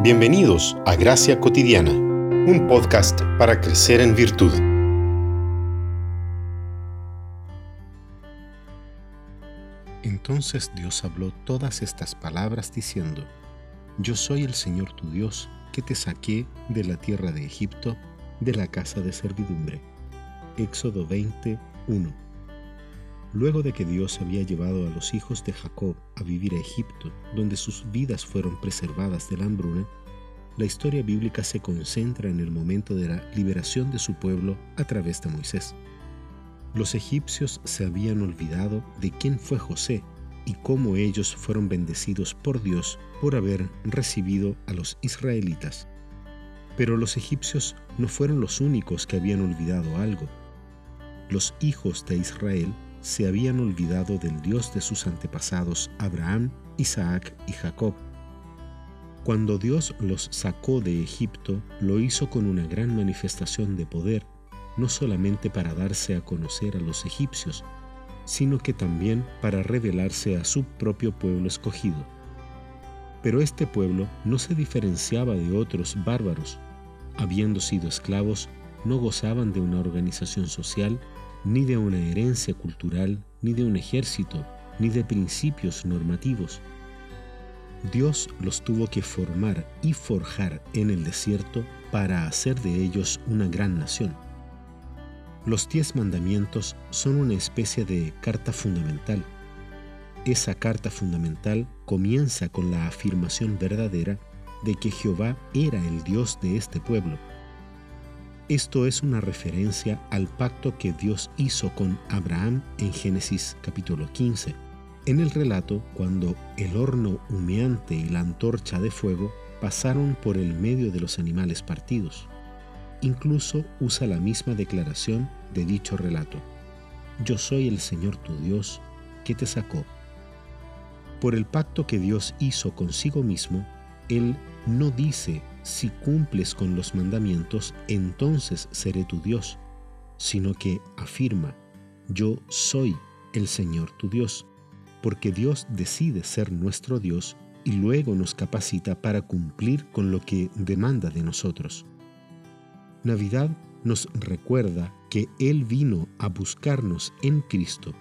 Bienvenidos a Gracia Cotidiana, un podcast para crecer en virtud. Entonces Dios habló todas estas palabras diciendo, Yo soy el Señor tu Dios, que te saqué de la tierra de Egipto, de la casa de servidumbre. Éxodo 20, 1. Luego de que Dios había llevado a los hijos de Jacob a vivir a Egipto, donde sus vidas fueron preservadas de la hambruna, la historia bíblica se concentra en el momento de la liberación de su pueblo a través de Moisés. Los egipcios se habían olvidado de quién fue José y cómo ellos fueron bendecidos por Dios por haber recibido a los israelitas. Pero los egipcios no fueron los únicos que habían olvidado algo. Los hijos de Israel se habían olvidado del Dios de sus antepasados Abraham, Isaac y Jacob. Cuando Dios los sacó de Egipto, lo hizo con una gran manifestación de poder, no solamente para darse a conocer a los egipcios, sino que también para revelarse a su propio pueblo escogido. Pero este pueblo no se diferenciaba de otros bárbaros. Habiendo sido esclavos, no gozaban de una organización social ni de una herencia cultural, ni de un ejército, ni de principios normativos. Dios los tuvo que formar y forjar en el desierto para hacer de ellos una gran nación. Los diez mandamientos son una especie de carta fundamental. Esa carta fundamental comienza con la afirmación verdadera de que Jehová era el Dios de este pueblo esto es una referencia al pacto que Dios hizo con Abraham en Génesis capítulo 15. En el relato, cuando el horno humeante y la antorcha de fuego pasaron por el medio de los animales partidos. Incluso usa la misma declaración de dicho relato. Yo soy el Señor tu Dios que te sacó. Por el pacto que Dios hizo consigo mismo, Él no dice si cumples con los mandamientos, entonces seré tu Dios, sino que afirma, yo soy el Señor tu Dios, porque Dios decide ser nuestro Dios y luego nos capacita para cumplir con lo que demanda de nosotros. Navidad nos recuerda que Él vino a buscarnos en Cristo